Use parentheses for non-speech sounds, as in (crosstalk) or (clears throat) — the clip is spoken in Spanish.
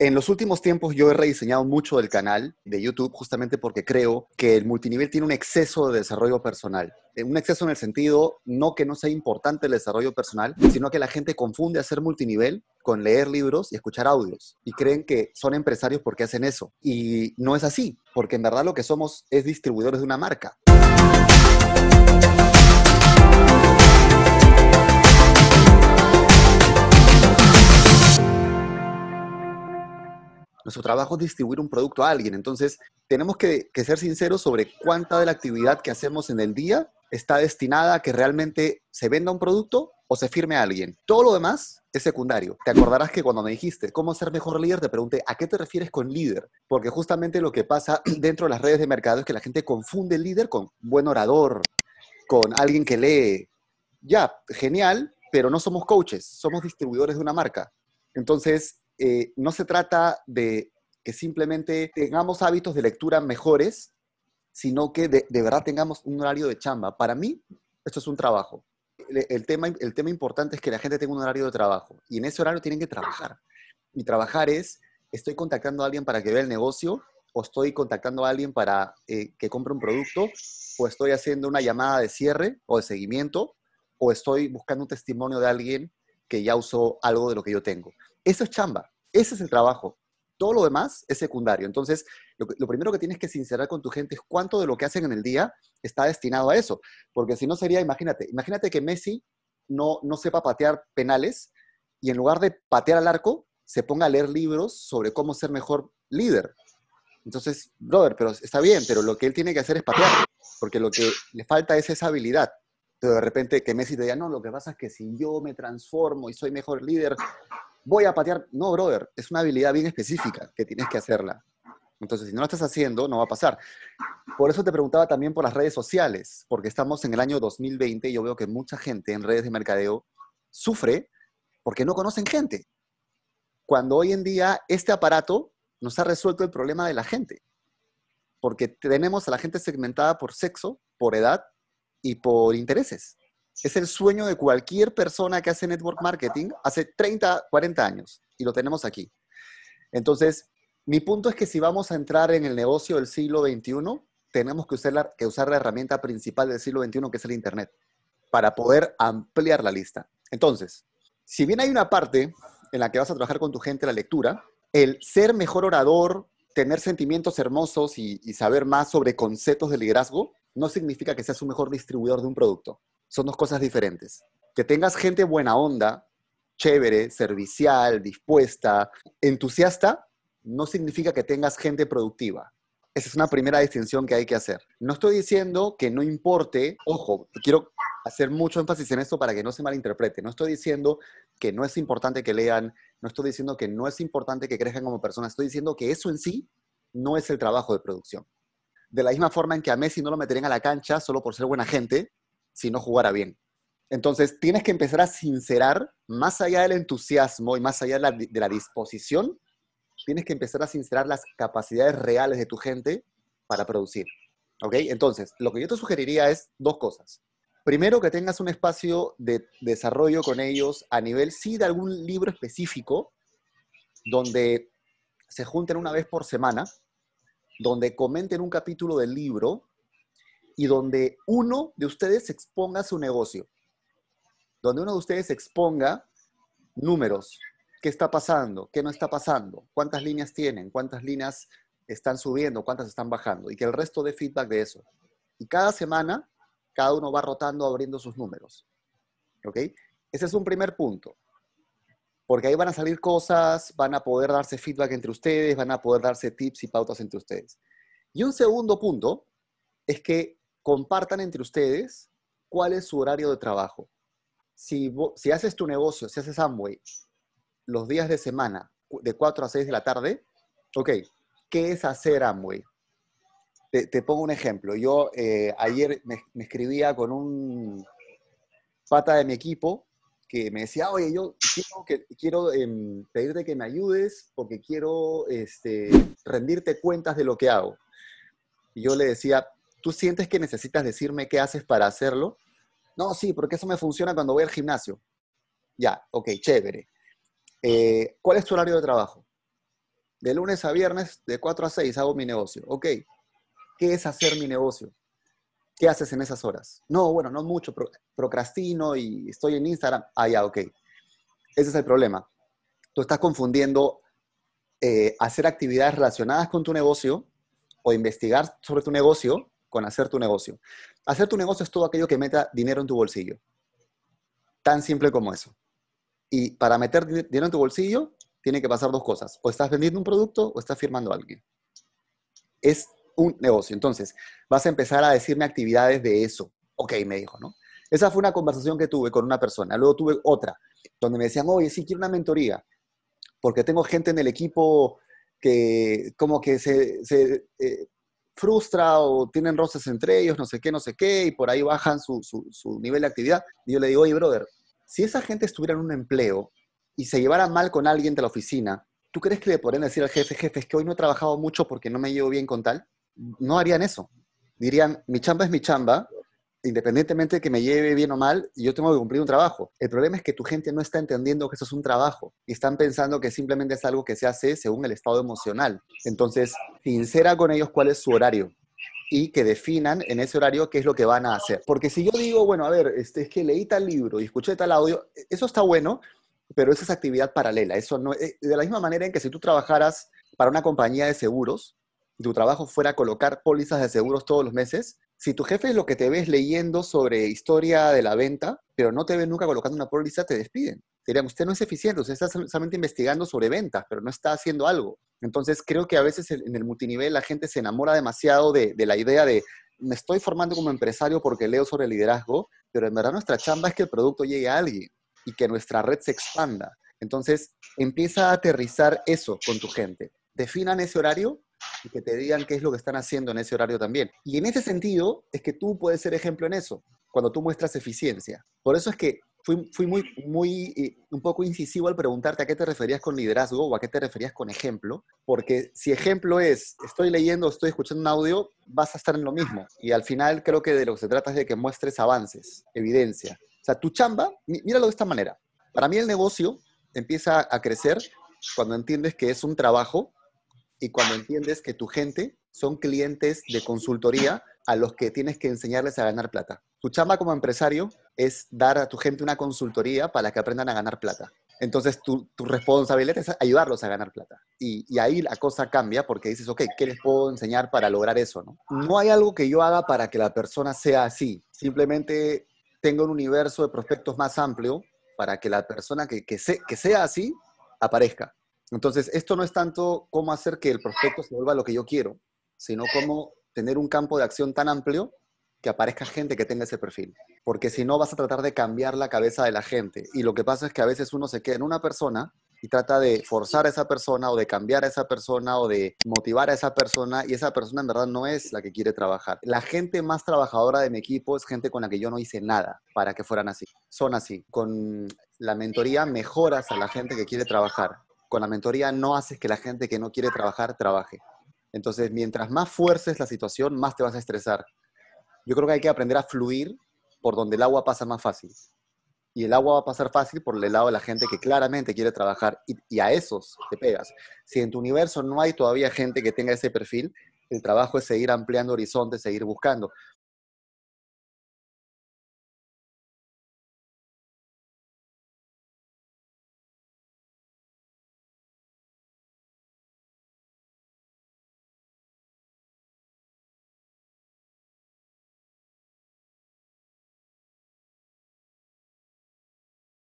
En los últimos tiempos yo he rediseñado mucho del canal de YouTube justamente porque creo que el multinivel tiene un exceso de desarrollo personal. Eh, un exceso en el sentido no que no sea importante el desarrollo personal, sino que la gente confunde hacer multinivel con leer libros y escuchar audios y creen que son empresarios porque hacen eso. Y no es así, porque en verdad lo que somos es distribuidores de una marca. Nuestro trabajo es distribuir un producto a alguien. Entonces, tenemos que, ser sinceros sobre cuánta de la actividad que hacemos en el día está destinada a que realmente se venda un producto o se firme a alguien. Todo lo demás es secundario. Te acordarás que cuando me dijiste cómo ser mejor líder, te pregunté, ¿a qué te refieres con líder? Porque justamente lo que pasa (clears throat) dentro de las redes de mercado es que la gente confunde líder con buen orador, con alguien que lee. Ya, genial, pero no somos coaches, somos distribuidores de una marca. Entonces, eh, no se trata de que simplemente tengamos hábitos de lectura mejores, sino que de, verdad tengamos un horario de chamba. Para mí, esto es un trabajo. El, tema, importante es que la gente tenga un horario de trabajo y en ese horario tienen que trabajar. Y trabajar es, estoy contactando a alguien para que vea el negocio, o estoy contactando a alguien para eh, que compre un producto, o estoy haciendo una llamada de cierre o de seguimiento, o estoy buscando un testimonio de alguien que ya usó algo de lo que yo tengo. Eso es chamba, ese es el trabajo. Todo lo demás es secundario. Entonces, lo, primero que tienes que sincerar con tu gente es cuánto de lo que hacen en el día está destinado a eso. Porque si no sería, imagínate, imagínate que Messi no, no sepa patear penales y en lugar de patear al arco, se ponga a leer libros sobre cómo ser mejor líder. Entonces, brother, pero está bien, pero lo que él tiene que hacer es patear, porque lo que le falta es esa habilidad. Pero de repente que Messi te diga, no, lo que pasa es que si yo me transformo y soy mejor líder, voy a patear. No, brother, es una habilidad bien específica que tienes que hacerla. Entonces, si no lo estás haciendo, no va a pasar. Por eso te preguntaba también por las redes sociales, porque estamos en el año 2020 y yo veo que mucha gente en redes de mercadeo sufre porque no conocen gente. Cuando hoy en día este aparato nos ha resuelto el problema de la gente. Porque tenemos a la gente segmentada por sexo, por edad y por intereses es el sueño de cualquier persona que hace network marketing hace 30, 40 años y lo tenemos aquí. Entonces, mi punto es que si vamos a entrar en el negocio del siglo XXI, tenemos que usar la, herramienta principal del siglo XXI, que es el Internet, para poder ampliar la lista. Entonces, si bien hay una parte en la que vas a trabajar con tu gente la lectura, el ser mejor orador, tener sentimientos hermosos y, y saber más sobre conceptos de liderazgo, no significa que seas un mejor distribuidor de un producto son dos cosas diferentes. Que tengas gente buena onda, chévere, servicial, dispuesta, entusiasta, no significa que tengas gente productiva. Esa es una primera distinción que hay que hacer. No estoy diciendo que no importe, ojo, quiero hacer mucho énfasis en esto para que no se malinterprete. No estoy diciendo que no es importante que lean, no estoy diciendo que no es importante que crezcan como personas, estoy diciendo que eso en sí no es el trabajo de producción. De la misma forma en que a Messi no lo meterían a la cancha solo por ser buena gente, si no jugara bien. Entonces, tienes que empezar a sincerar, más allá del entusiasmo y más allá de la, disposición, tienes que empezar a sincerar las capacidades reales de tu gente para producir. ¿Ok? Entonces, lo que yo te sugeriría es dos cosas. Primero, que tengas un espacio de desarrollo con ellos a nivel, sí, de algún libro específico, donde se junten una vez por semana, donde comenten un capítulo del libro y donde uno de ustedes exponga su negocio, donde uno de ustedes exponga números, qué está pasando, qué no está pasando, cuántas líneas tienen, cuántas líneas están subiendo, cuántas están bajando, y que el resto dé feedback de eso. Y cada semana, cada uno va rotando, abriendo sus números. ¿Ok? Ese es un primer punto. Porque ahí van a salir cosas, van a poder darse feedback entre ustedes, van a poder darse tips y pautas entre ustedes. Y un segundo punto es que compartan entre ustedes cuál es su horario de trabajo. Si, si haces tu negocio, si haces Amway los días de semana de 4 a 6 de la tarde, ok, ¿qué es hacer Amway? Te, pongo un ejemplo. Yo eh, ayer me, escribía con un pata de mi equipo que me decía, oye, yo quiero, quiero em, pedirte que me ayudes porque quiero este, rendirte cuentas de lo que hago. Y yo le decía, ¿Tú sientes que necesitas decirme qué haces para hacerlo? No, sí, porque eso me funciona cuando voy al gimnasio. Ya, ok, chévere. Eh, ¿Cuál es tu horario de trabajo? De lunes a viernes, de 4 a 6, hago mi negocio. Ok, ¿qué es hacer mi negocio? ¿Qué haces en esas horas? No, bueno, no mucho, procrastino y estoy en Instagram. Ah, ya, ok. Ese es el problema. Tú estás confundiendo eh, hacer actividades relacionadas con tu negocio o investigar sobre tu negocio con hacer tu negocio. Hacer tu negocio es todo aquello que meta dinero en tu bolsillo. Tan simple como eso. Y para meter dinero en tu bolsillo, tiene que pasar dos cosas. O estás vendiendo un producto o estás firmando a alguien. Es un negocio. Entonces, vas a empezar a decirme actividades de eso. Ok, me dijo, ¿no? Esa fue una conversación que tuve con una persona. Luego tuve otra, donde me decían, oye, sí quiero una mentoría, porque tengo gente en el equipo que como que se, eh, frustra o tienen roces entre ellos, no sé qué, no sé qué, y por ahí bajan su, su nivel de actividad. Y yo le digo, oye, brother, si esa gente estuviera en un empleo y se llevara mal con alguien de la oficina, ¿tú crees que le podrían decir al jefe, jefe, es que hoy no he trabajado mucho porque no me llevo bien con tal? no harían eso. Dirían, mi chamba es mi chamba, independientemente de que me lleve bien o mal, yo tengo que cumplir un trabajo. El problema es que tu gente no está entendiendo que eso es un trabajo y están pensando que simplemente es algo que se hace según el estado emocional. Entonces, sincera con ellos cuál es su horario y que definan en ese horario qué es lo que van a hacer. Porque si yo digo, bueno, a ver, este, es que leí tal libro y escuché tal audio, eso está bueno, pero eso es actividad paralela. Eso no, eh, de la misma manera en que si tú trabajaras para una compañía de seguros, tu trabajo fuera colocar pólizas de seguros todos los meses, si tu jefe es lo que te ves leyendo sobre historia de la venta, pero no te ve nunca colocando una póliza, te despiden. Dirían, usted no es eficiente, usted está solamente investigando sobre ventas, pero no está haciendo algo. Entonces, creo que a veces en el multinivel la gente se enamora demasiado de, de la idea de, me estoy formando como empresario porque leo sobre liderazgo, pero en verdad nuestra chamba es que el producto llegue a alguien y que nuestra red se expanda. Entonces, empieza a aterrizar eso con tu gente. Definan ese horario y que te digan qué es lo que están haciendo en ese horario también. Y en ese sentido es que tú puedes ser ejemplo en eso, cuando tú muestras eficiencia. Por eso es que fui, fui muy, muy, eh, un poco incisivo al preguntarte a qué te referías con liderazgo o a qué te referías con ejemplo, porque si ejemplo es, estoy leyendo, estoy escuchando un audio, vas a estar en lo mismo. Y al final creo que de lo que se trata es de que muestres avances, evidencia. O sea, tu chamba, míralo de esta manera. Para mí el negocio empieza a crecer cuando entiendes que es un trabajo y cuando entiendes que tu gente son clientes de consultoría a los que tienes que enseñarles a ganar plata. Tu chamba como empresario es dar a tu gente una consultoría para que aprendan a ganar plata. Entonces tu, responsabilidad es ayudarlos a ganar plata. Y, ahí la cosa cambia porque dices, ok, ¿qué les puedo enseñar para lograr eso? No? no hay algo que yo haga para que la persona sea así. Simplemente tengo un universo de prospectos más amplio para que la persona que, que sea así aparezca. Entonces, esto no es tanto cómo hacer que el prospecto se vuelva lo que yo quiero, sino cómo tener un campo de acción tan amplio que aparezca gente que tenga ese perfil. Porque si no, vas a tratar de cambiar la cabeza de la gente. Y lo que pasa es que a veces uno se queda en una persona y trata de forzar a esa persona o de cambiar a esa persona o de motivar a esa persona y esa persona en verdad no es la que quiere trabajar. La gente más trabajadora de mi equipo es gente con la que yo no hice nada para que fueran así. Son así. Con la mentoría mejoras a la gente que quiere trabajar con la mentoría no haces que la gente que no quiere trabajar trabaje. Entonces, mientras más fuerces la situación, más te vas a estresar. Yo creo que hay que aprender a fluir por donde el agua pasa más fácil. Y el agua va a pasar fácil por el lado de la gente que claramente quiere trabajar y, y a esos te pegas. Si en tu universo no hay todavía gente que tenga ese perfil, el trabajo es seguir ampliando horizontes, seguir buscando.